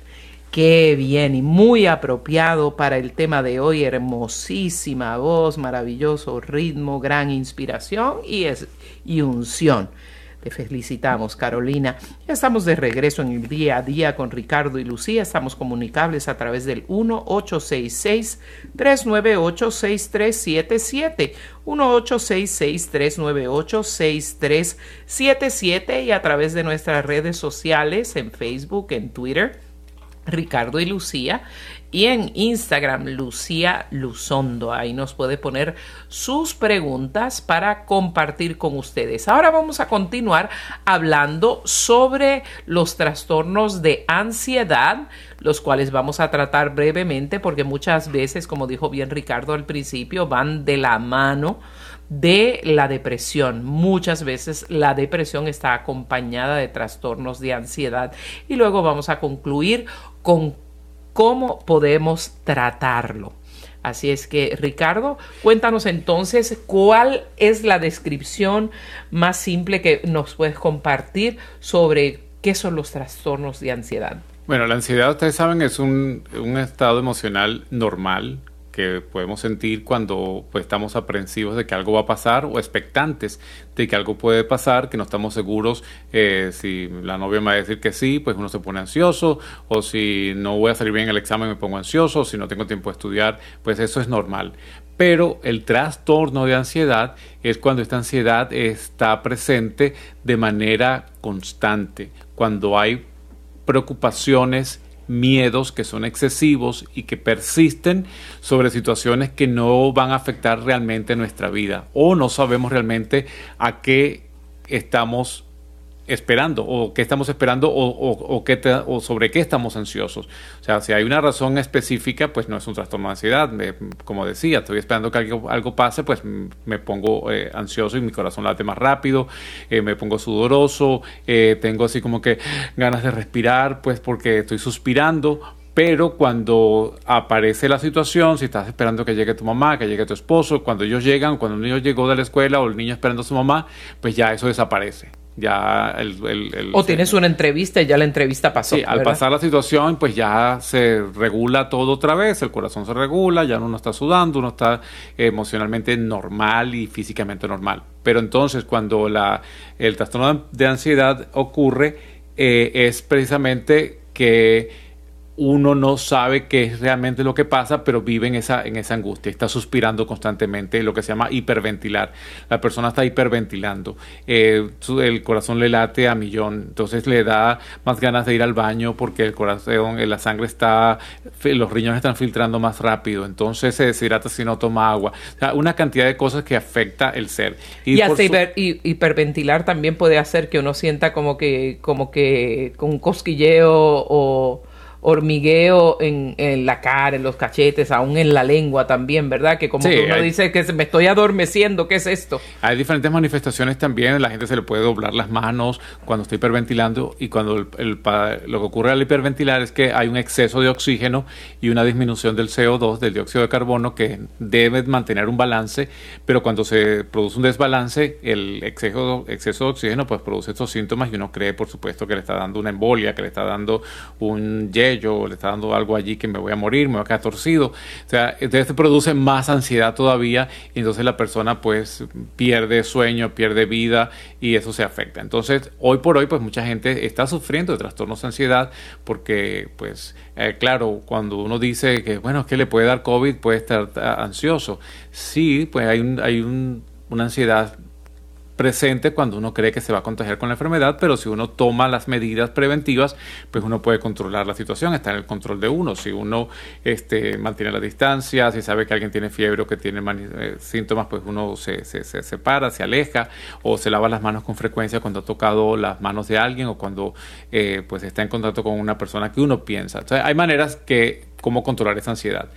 Qué bien y muy apropiado para el tema de hoy. Hermosísima voz, maravilloso ritmo, gran inspiración y, es, y unción. Te felicitamos, Carolina. Ya estamos de regreso en el día a día con Ricardo y Lucía. Estamos comunicables a través del 1-866-398-6377. 1-866-398-6377 y a través de nuestras redes sociales en Facebook, en Twitter Ricardo y Lucía y en Instagram Lucía Luzondo. Ahí nos puede poner sus preguntas para compartir con ustedes. Ahora vamos a continuar hablando sobre los trastornos de ansiedad, los cuales vamos a tratar brevemente porque muchas veces, como dijo bien Ricardo al principio, van de la mano de la depresión. Muchas veces la depresión está acompañada de trastornos de ansiedad y luego vamos a concluir con cómo podemos tratarlo. Así es que, Ricardo, cuéntanos entonces cuál es la descripción más simple que nos puedes compartir sobre qué son los trastornos de ansiedad. Bueno, la ansiedad, ustedes saben, es un, un estado emocional normal que podemos sentir cuando pues, estamos aprensivos de que algo va a pasar o expectantes de que algo puede pasar, que no estamos seguros eh, si la novia me va a decir que sí, pues uno se pone ansioso, o si no voy a salir bien en el examen me pongo ansioso, o si no tengo tiempo de estudiar, pues eso es normal. Pero el trastorno de ansiedad es cuando esta ansiedad está presente de manera constante, cuando hay preocupaciones miedos que son excesivos y que persisten sobre situaciones que no van a afectar realmente nuestra vida o no sabemos realmente a qué estamos esperando o qué estamos esperando o, qué o, sobre qué estamos ansiosos. O sea, si hay una razón específica, pues no es un trastorno de ansiedad. como decía, estoy esperando que algo, algo pase, pues me pongo eh, ansioso y mi corazón late más rápido, eh, me pongo sudoroso, eh, tengo así como que ganas de respirar, pues porque estoy suspirando pero cuando aparece la situación, si estás esperando que llegue tu mamá, que llegue tu esposo, cuando ellos llegan, cuando el niño llegó de la escuela o el niño esperando a su mamá, pues ya eso desaparece ya el, o tienes una entrevista y ya la entrevista pasó. Sí, al pasar la situación, pues ya se regula todo otra vez, el corazón se regula, ya uno no está sudando, uno está emocionalmente normal y físicamente normal. Pero entonces cuando la, el trastorno de ansiedad ocurre, eh, es precisamente que uno no sabe qué es realmente lo que pasa, pero vive en esa, en esa angustia, está suspirando constantemente, lo que se llama hiperventilar. La persona está hiperventilando, eh, el corazón le late a millón, entonces le da más ganas de ir al baño porque el corazón, eh, la sangre está, los riñones están filtrando más rápido, entonces se deshidrata si no toma agua. O sea, una cantidad de cosas que afecta el ser. Y, y hiperventilar también puede hacer que uno sienta como que, como que con un cosquilleo o hormigueo en, en, la cara, en los cachetes, aún en la lengua también, ¿verdad? Que como uno dice que me estoy adormeciendo, ¿qué es esto? Hay diferentes manifestaciones también, la gente se le puede doblar las manos cuando está hiperventilando y cuando el, lo que ocurre al hiperventilar es que hay un exceso de oxígeno y una disminución del CO2, del dióxido de carbono, que debe mantener un balance, pero cuando se produce un desbalance, el exceso, exceso de oxígeno pues produce estos síntomas y uno cree, por supuesto, que le está dando una embolia, que le está dando un yo le está dando algo allí que me voy a morir, me voy a quedar torcido. O sea, entonces produce más ansiedad todavía y entonces la persona pues pierde sueño, pierde vida y eso se afecta. Entonces, hoy por hoy pues mucha gente está sufriendo de trastornos de ansiedad porque pues eh, claro, cuando uno dice que bueno, que le puede dar COVID, puede estar ansioso. Sí, pues hay, un, hay un, una ansiedad presente cuando uno cree que se va a contagiar con la enfermedad, pero si uno toma las medidas preventivas, pues uno puede controlar la situación, está en el control de uno. Si uno este, mantiene la distancia, si sabe que alguien tiene fiebre o que tiene eh, síntomas, pues uno se, se, se, separa, se aleja o se lava las manos con frecuencia cuando ha tocado las manos de alguien o cuando eh, pues está en contacto con una persona que uno piensa. Entonces, hay maneras que cómo controlar esa ansiedad.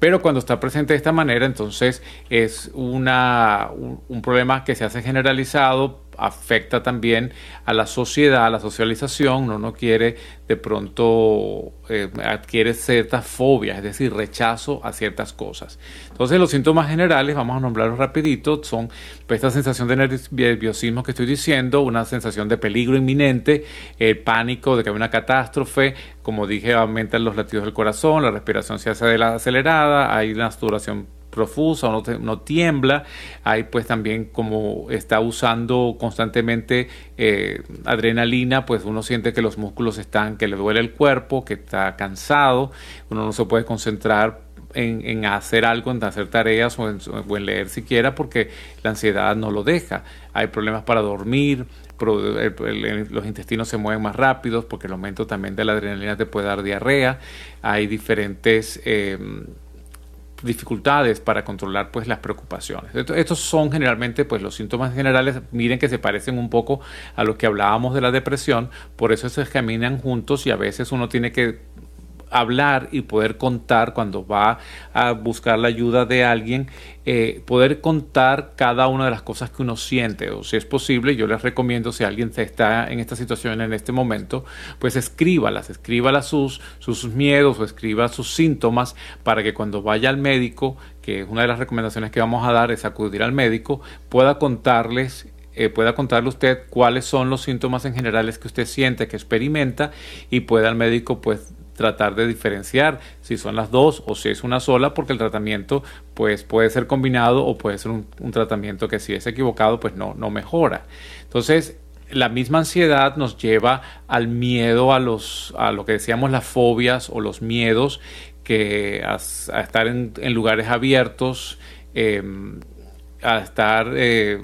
Pero cuando está presente de esta manera, entonces es una, un, problema que se hace generalizado afecta también a la sociedad, a la socialización, uno no quiere de pronto eh, adquiere ciertas fobias, es decir, rechazo a ciertas cosas. Entonces los síntomas generales, vamos a nombrarlos rapidito, son pues, esta sensación de nerviosismo que estoy diciendo, una sensación de peligro inminente, el pánico de que hay una catástrofe, como dije, aumentan los latidos del corazón, la respiración se hace acelerada, hay una saturación profusa no, tiembla. Hay pues también como está usando constantemente eh, adrenalina, pues uno siente que los músculos están, que le duele el cuerpo, que está cansado, uno no se puede concentrar en, hacer algo, en hacer tareas o en, leer siquiera porque la ansiedad no lo deja. Hay problemas para dormir, los intestinos se mueven más rápidos porque el aumento también de la adrenalina te puede dar diarrea. Hay diferentes... Eh, dificultades para controlar pues las preocupaciones. Estos son generalmente pues los síntomas generales, miren que se parecen un poco a los que hablábamos de la depresión, por eso se caminan juntos y a veces uno tiene que hablar y poder contar cuando va a buscar la ayuda de alguien, eh, poder contar cada una de las cosas que uno siente. O si es posible, yo les recomiendo si alguien está en esta situación en este momento, pues escríbalas, escríbalas sus, sus miedos o escriba sus síntomas para que cuando vaya al médico, que es una de las recomendaciones que vamos a dar es acudir al médico, pueda contarles eh, pueda contarle usted cuáles son los síntomas en generales que usted siente, que experimenta y pueda al médico pues tratar de diferenciar si son las dos o si es una sola, porque el tratamiento pues puede ser combinado o puede ser un, tratamiento que si es equivocado pues no, no mejora. Entonces, la misma ansiedad nos lleva al miedo a los a lo que decíamos las fobias o los miedos que a, estar en, lugares abiertos em, a estar eh,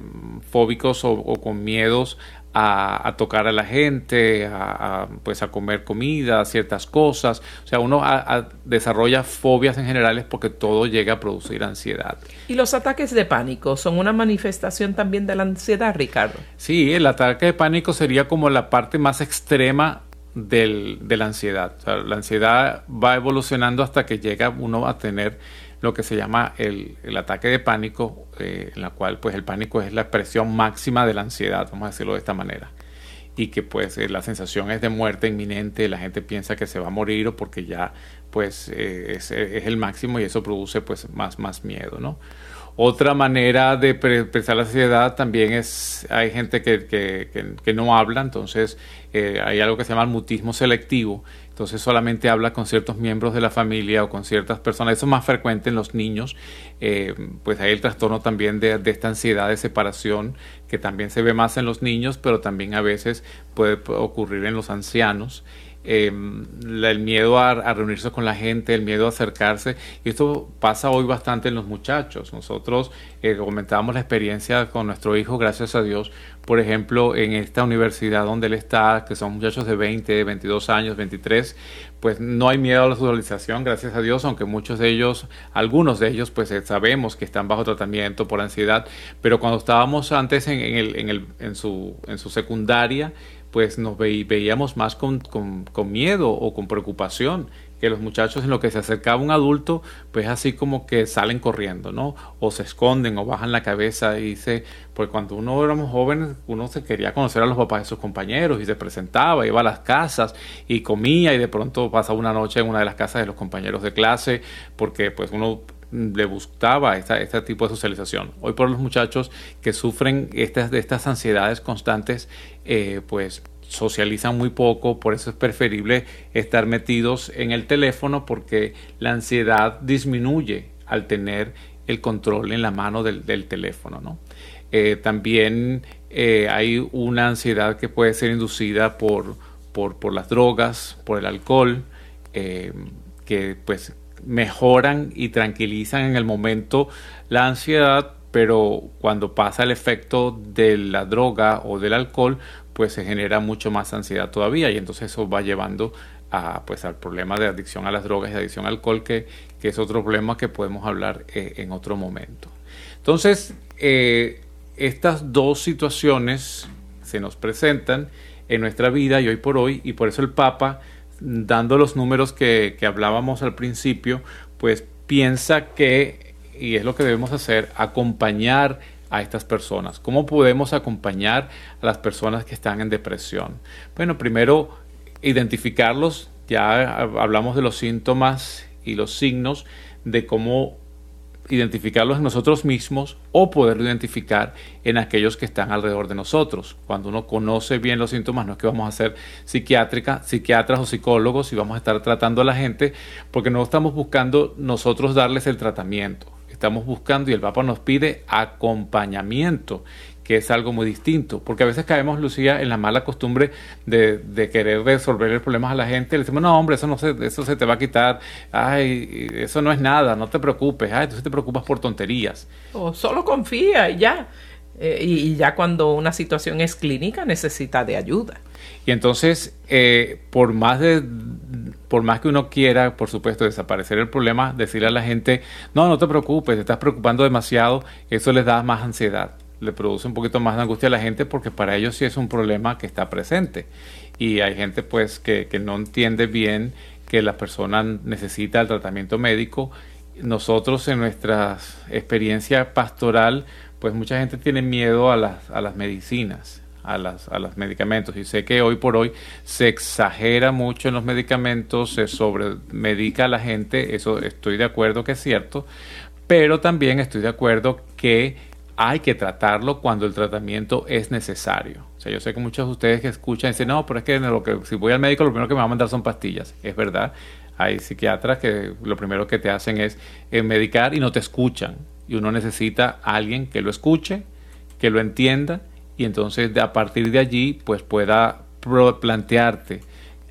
fóbicos o, con miedos a, tocar a la gente, a, pues a comer comida, ciertas cosas. O sea, uno desarrolla fobias en generales porque todo llega a producir ansiedad. ¿Y los ataques de pánico son una manifestación también de la ansiedad, Ricardo? Sí, el ataque de pánico sería como la parte más extrema del, de la ansiedad. O sea, la ansiedad va evolucionando hasta que llega uno a tener lo que se llama el, ataque de pánico, eh, en la cual pues el pánico es la expresión máxima de la ansiedad, vamos a decirlo de esta manera. Y que pues eh, la sensación es de muerte inminente, la gente piensa que se va a morir o porque ya pues eh, es, el máximo y eso produce pues más, más miedo, ¿no? Otra manera de expresar la ansiedad también es, hay gente que, que, no habla, entonces hay algo que se llama el mutismo selectivo, entonces solamente habla con ciertos miembros de la familia o con ciertas personas. Eso es más frecuente en los niños. Eh, pues hay el trastorno también de, de, esta ansiedad de separación que también se ve más en los niños, pero también a veces puede ocurrir en los ancianos. Em, el miedo a, reunirse con la gente, el miedo a acercarse. Y esto pasa hoy bastante en los muchachos. Nosotros eh, comentábamos la experiencia con nuestro hijo, gracias a Dios, por ejemplo, en esta universidad donde él está, que son muchachos de 20, 22 años, 23, pues no hay miedo a la socialización, gracias a Dios, aunque muchos de ellos, algunos de ellos, pues eh, sabemos que están bajo tratamiento por ansiedad, pero cuando estábamos antes en, el, en, su secundaria, pues nos veíamos más con, miedo o con preocupación que los muchachos en lo que se acercaba un adulto, pues así como que salen corriendo, ¿no? O se esconden o bajan la cabeza y dice, pues cuando uno éramos jóvenes, uno se quería conocer a los papás de sus compañeros y se presentaba, iba a las casas y comía y de pronto pasaba una noche en una de las casas de los compañeros de clase porque pues uno le gustaba esta, este tipo de socialización. Hoy por los muchachos que sufren estas, de estas ansiedades constantes, eh, pues socializan muy poco, por eso es preferible estar metidos en el teléfono porque la ansiedad disminuye al tener el control en la mano del, teléfono. ¿no? Eh, también eh, hay una ansiedad que puede ser inducida por, por, por las drogas, por el alcohol, que pues mejoran y tranquilizan en el momento la ansiedad, pero cuando pasa el efecto de la droga o del alcohol, pues se genera mucho más ansiedad todavía y entonces eso va llevando a, pues, al problema de adicción a las drogas y adicción al alcohol, que, que es otro problema que podemos hablar eh, en otro momento. Entonces, eh, estas dos situaciones se nos presentan en nuestra vida y hoy por hoy, y por eso el Papa dando los números que, hablábamos al principio, pues piensa que, y es lo que debemos hacer, acompañar a estas personas? ¿Cómo podemos acompañar a las personas que están en depresión? Bueno, primero identificarlos, ya hablamos de los síntomas y los signos de cómo identificarlos en nosotros mismos o poderlo identificar en aquellos que están alrededor de nosotros. Cuando uno conoce bien los síntomas, no es que vamos a ser psiquiátrica, psiquiatras o psicólogos y vamos a estar tratando a la gente, porque no estamos buscando nosotros darles el tratamiento. Estamos buscando y el Papa nos pide acompañamiento que es algo muy distinto, porque a veces caemos, Lucía, en la mala costumbre de, querer resolver el problema a la gente, le decimos, no, hombre, eso, no se, eso se te va a quitar, ay, eso no es nada, no te preocupes, ay, entonces te preocupas por tonterías. O solo confía y ya, eh, y, ya cuando una situación es clínica necesita de ayuda. Y entonces, eh, por más de por más que uno quiera, por supuesto, desaparecer el problema, decirle a la gente, no, no te preocupes, te estás preocupando demasiado, eso les da más ansiedad le produce un poquito más de angustia a la gente porque para ellos sí es un problema que está presente. Y hay gente pues que, que no entiende bien que la persona necesita el tratamiento médico. Nosotros en nuestra experiencia pastoral, pues mucha gente tiene miedo a las, a las medicinas, a, las, a los medicamentos. Y sé que hoy por hoy se exagera mucho en los medicamentos, se sobremedica a la gente, eso estoy de acuerdo que es cierto, pero también estoy de acuerdo que hay que tratarlo cuando el tratamiento es necesario. O sea, yo sé que muchos de ustedes que escuchan dicen, no, pero es que, lo que si voy al médico lo primero que me va a mandar son pastillas. Es verdad, hay psiquiatras que lo primero que te hacen es eh, medicar y no te escuchan. Y uno necesita a alguien que lo escuche, que lo entienda y entonces a partir de allí pues pueda plantearte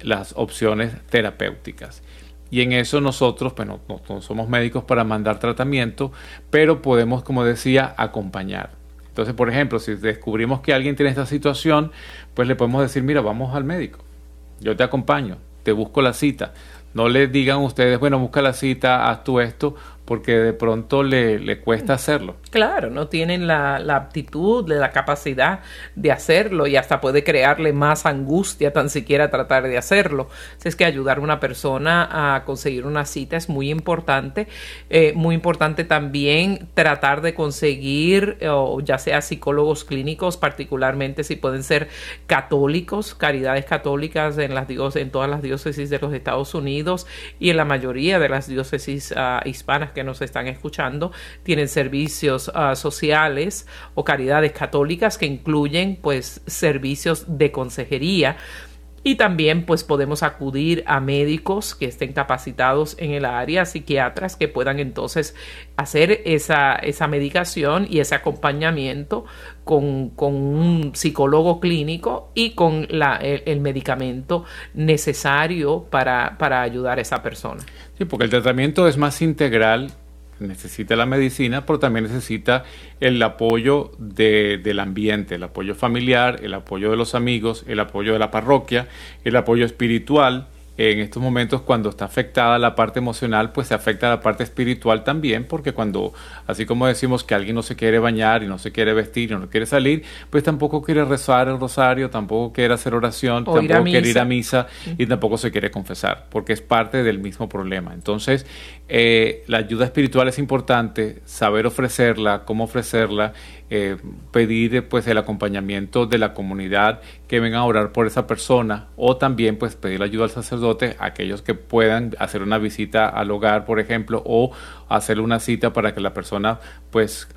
las opciones terapéuticas y en eso nosotros, pues no, somos médicos para mandar tratamiento, pero podemos, como decía, acompañar. Entonces, por ejemplo, si descubrimos que alguien tiene esta situación, pues le podemos decir, mira, vamos al médico, yo te acompaño, te busco la cita. No le digan ustedes, bueno, busca la cita, haz tú esto, porque de pronto le, le cuesta hacerlo. Claro, no tienen la, la, aptitud, la capacidad de hacerlo y hasta puede crearle más angustia tan siquiera tratar de hacerlo. Así es que ayudar a una persona a conseguir una cita es muy importante. Eh, muy importante también tratar de conseguir, o ya sea psicólogos clínicos, particularmente si pueden ser católicos, caridades católicas en, las en todas las diócesis de los Estados Unidos y en la mayoría de las diócesis uh, hispanas que nos están escuchando tienen servicios uh, sociales o caridades católicas que incluyen pues servicios de consejería y también pues podemos acudir a médicos que estén capacitados en el área, psiquiatras que puedan entonces hacer esa, esa medicación y ese acompañamiento con, con un psicólogo clínico y con la, el, medicamento necesario para, para ayudar a esa persona. Sí, porque el tratamiento es más integral necesita la medicina, pero también necesita el apoyo de, del ambiente, el apoyo familiar, el apoyo de los amigos, el apoyo de la parroquia, el apoyo espiritual en estos momentos cuando está afectada la parte emocional, pues se afecta la parte espiritual también, porque cuando, así como decimos que alguien no se quiere bañar y no se quiere vestir y no quiere salir, pues tampoco quiere rezar el rosario, tampoco quiere hacer oración, tampoco quiere ir a misa y tampoco se quiere confesar, porque es parte del mismo problema. Entonces, eh, la ayuda espiritual es importante, saber ofrecerla, cómo ofrecerla, eh, pedir pues el acompañamiento de la comunidad que venga a orar por esa persona o también pues pedir ayuda al sacerdote aquellos que puedan hacer una visita al hogar por ejemplo o hacer una cita para que la persona pues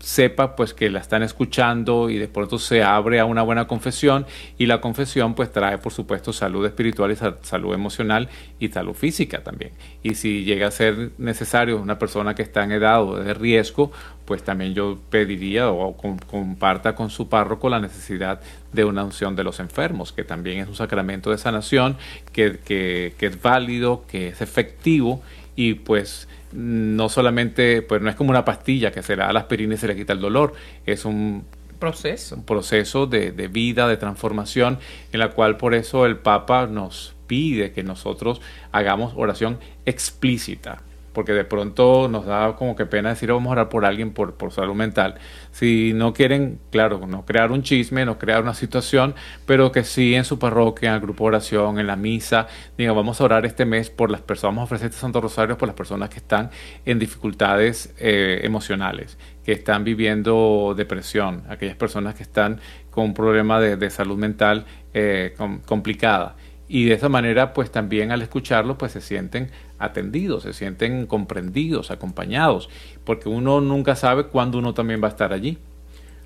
sepa pues que la están escuchando y de pronto se abre a una buena confesión y la confesión pues trae por supuesto salud espiritual y salud emocional y salud física también. Y si llega a ser necesario una persona que está en edad o de riesgo pues también yo pediría o comparta con su párroco la necesidad de una unción de los enfermos que también es un sacramento de sanación que, que, que es válido que es efectivo y pues no solamente, pues no es como una pastilla que se le da a la aspirina y se le quita el dolor, es un proceso, un proceso de, de vida, de transformación, en la cual por eso el Papa nos pide que nosotros hagamos oración explícita, porque de pronto nos da como que pena decir vamos a orar por alguien por, por salud mental. Si no quieren, claro, no crear un chisme, no crear una situación, pero que sí en su parroquia, en el grupo de oración, en la misa, digan vamos a orar este mes por las personas, vamos a ofrecer este Santo Rosario por las personas que están en dificultades eh, emocionales, que están viviendo depresión, aquellas personas que están con un problema de, salud mental eh, complicada y de esa manera pues también al escucharlo pues se sienten atendidos, se sienten comprendidos, acompañados, porque uno nunca sabe cuándo uno también va a estar allí.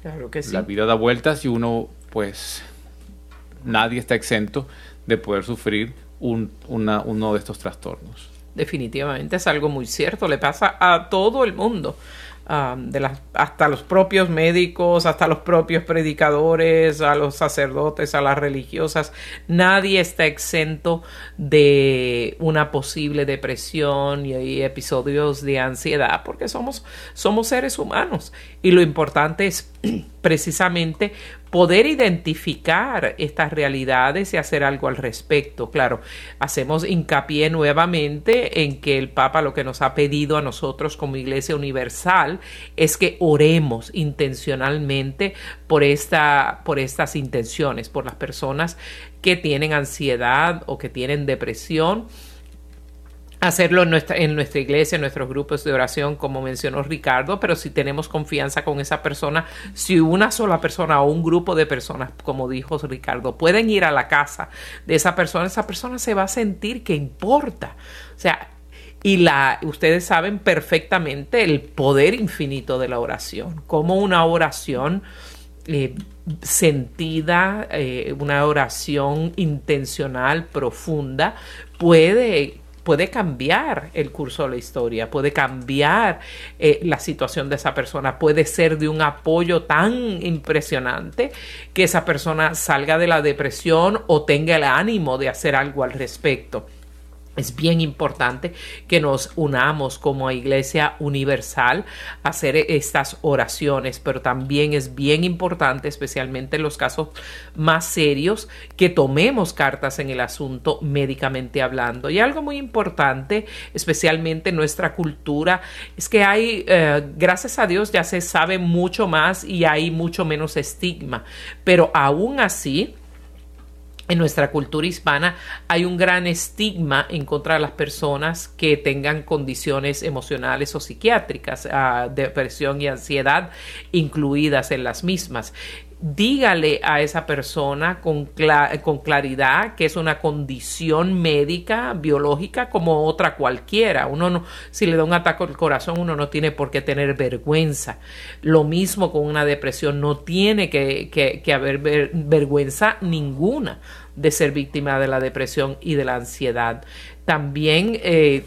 Claro que sí. La vida da vueltas y uno pues nadie está exento de poder sufrir un, uno de estos trastornos. Definitivamente es algo muy cierto, le pasa a todo el mundo de las, hasta los propios médicos, hasta los propios predicadores, a los sacerdotes, a las religiosas. Nadie está exento de una posible depresión y, episodios de ansiedad porque somos, somos seres humanos y lo importante es precisamente poder identificar estas realidades y hacer algo al respecto. Claro, hacemos hincapié nuevamente en que el Papa lo que nos ha pedido a nosotros como Iglesia Universal es que oremos intencionalmente por, esta, por estas intenciones, por las personas que tienen ansiedad o que tienen depresión hacerlo en nuestra, en nuestra iglesia, en nuestros grupos de oración, como mencionó Ricardo, pero si tenemos confianza con esa persona, si una sola persona o un grupo de personas, como dijo Ricardo, pueden ir a la casa de esa persona, esa persona se va a sentir que importa. O sea, y la, ustedes saben perfectamente el poder infinito de la oración, como una oración eh, sentida, eh, una oración intencional, profunda, puede puede cambiar el curso de la historia, puede cambiar eh, la situación de esa persona, puede ser de un apoyo tan impresionante que esa persona salga de la depresión o tenga el ánimo de hacer algo al respecto. Es bien importante que nos unamos como iglesia universal a hacer estas oraciones, pero también es bien importante, especialmente en los casos más serios, que tomemos cartas en el asunto médicamente hablando. Y algo muy importante, especialmente en nuestra cultura, es que hay, eh, gracias a Dios, ya se sabe mucho más y hay mucho menos estigma, pero aún así, en nuestra cultura hispana hay un gran estigma en contra de las personas que tengan condiciones emocionales o psiquiátricas, ah, depresión y ansiedad incluidas en las mismas dígale a esa persona con, con, claridad que es una condición médica, biológica, como otra cualquiera. Uno no, si le da un ataque al corazón, uno no tiene por qué tener vergüenza. Lo mismo con una depresión, no tiene que, que, haber vergüenza ninguna de ser víctima de la depresión y de la ansiedad. También eh,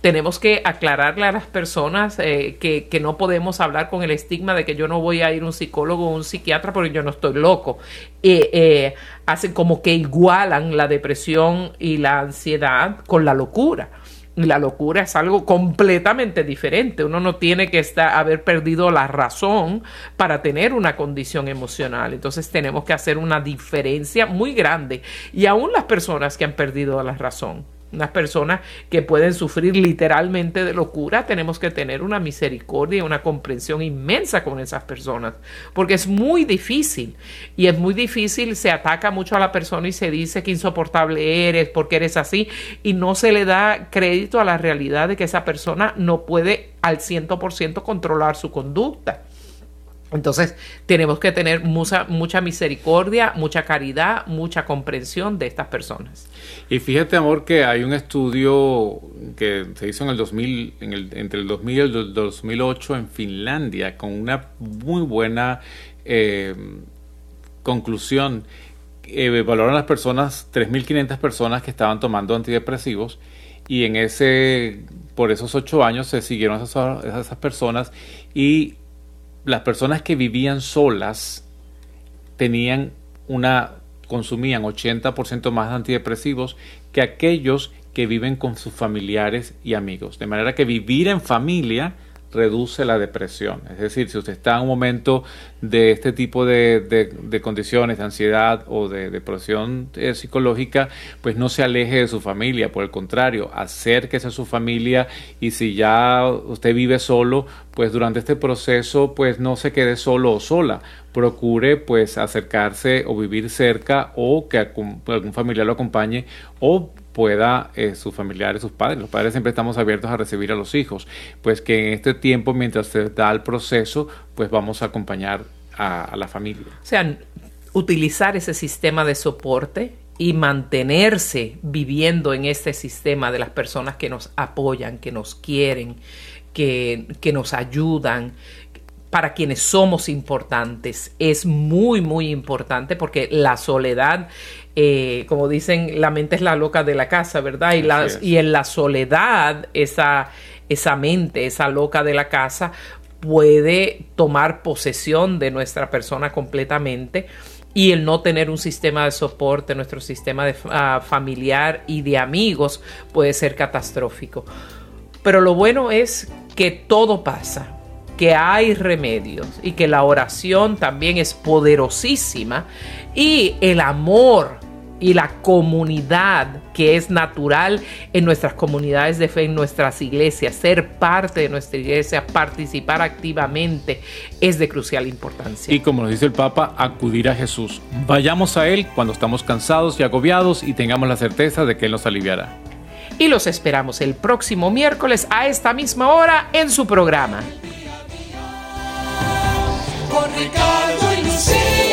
tenemos que aclararle a las personas eh, que, que, no podemos hablar con el estigma de que yo no voy a ir a un psicólogo o un psiquiatra porque yo no estoy loco. Eh, hacen como que igualan la depresión y la ansiedad con la locura la locura es algo completamente diferente. Uno no tiene que estar, haber perdido la razón para tener una condición emocional. Entonces tenemos que hacer una diferencia muy grande. Y aún las personas que han perdido la razón unas personas que pueden sufrir literalmente de locura, tenemos que tener una misericordia y una comprensión inmensa con esas personas, porque es muy difícil y es muy difícil, se ataca mucho a la persona y se dice que insoportable eres porque eres así y no se le da crédito a la realidad de que esa persona no puede al 100% controlar su conducta. Entonces tenemos que tener mucha, mucha misericordia, mucha caridad, mucha comprensión de estas personas. Y fíjate, amor, que hay un estudio que se hizo en el 2000, en el, entre el 2000 y el 2008 en Finlandia, con una muy buena eh, conclusión. Eh, las personas, 3.500 personas que estaban tomando antidepresivos y en ese, por esos ocho años se siguieron esas, esas personas y las personas que vivían solas tenían una consumían 80% más antidepresivos que aquellos que viven con sus familiares y amigos. De manera que vivir en familia reduce la depresión. Es decir, si usted está en un momento de este tipo de, condiciones, de ansiedad o de depresión eh, psicológica, pues no se aleje de su familia, por el contrario, acérquese a su familia y si ya usted vive solo, pues durante este proceso, pues no se quede solo o sola, procure pues acercarse o vivir cerca o que algún familiar lo acompañe o pueda eh, sus familiares, sus padres. Los padres siempre estamos abiertos a recibir a los hijos. Pues que en este tiempo, mientras se da el proceso, pues vamos a acompañar a, a la familia. O sea, utilizar ese sistema de soporte y mantenerse viviendo en este sistema de las personas que nos apoyan, que nos quieren, que, que nos ayudan, para quienes somos importantes. Es muy, muy importante porque la soledad, eh, como dicen, la mente es la loca de la casa, ¿verdad? Y, y en la soledad, esa, esa mente, esa loca de la casa, puede tomar posesión de nuestra persona completamente y el no tener un sistema de soporte, nuestro sistema de, ah, familiar y de amigos puede ser catastrófico. Pero lo bueno es que todo pasa que hay remedios y que la oración también es poderosísima y el amor y la comunidad que es natural en nuestras comunidades de fe, en nuestras iglesias, ser parte de nuestra iglesia, participar activamente, es de crucial importancia. Y como nos dice el Papa, acudir a Jesús. Vayamos a Él cuando estamos cansados y agobiados y tengamos la certeza de que Él nos aliviará. Y los esperamos el próximo miércoles a esta misma hora en su programa. con Ricardo y Lucía.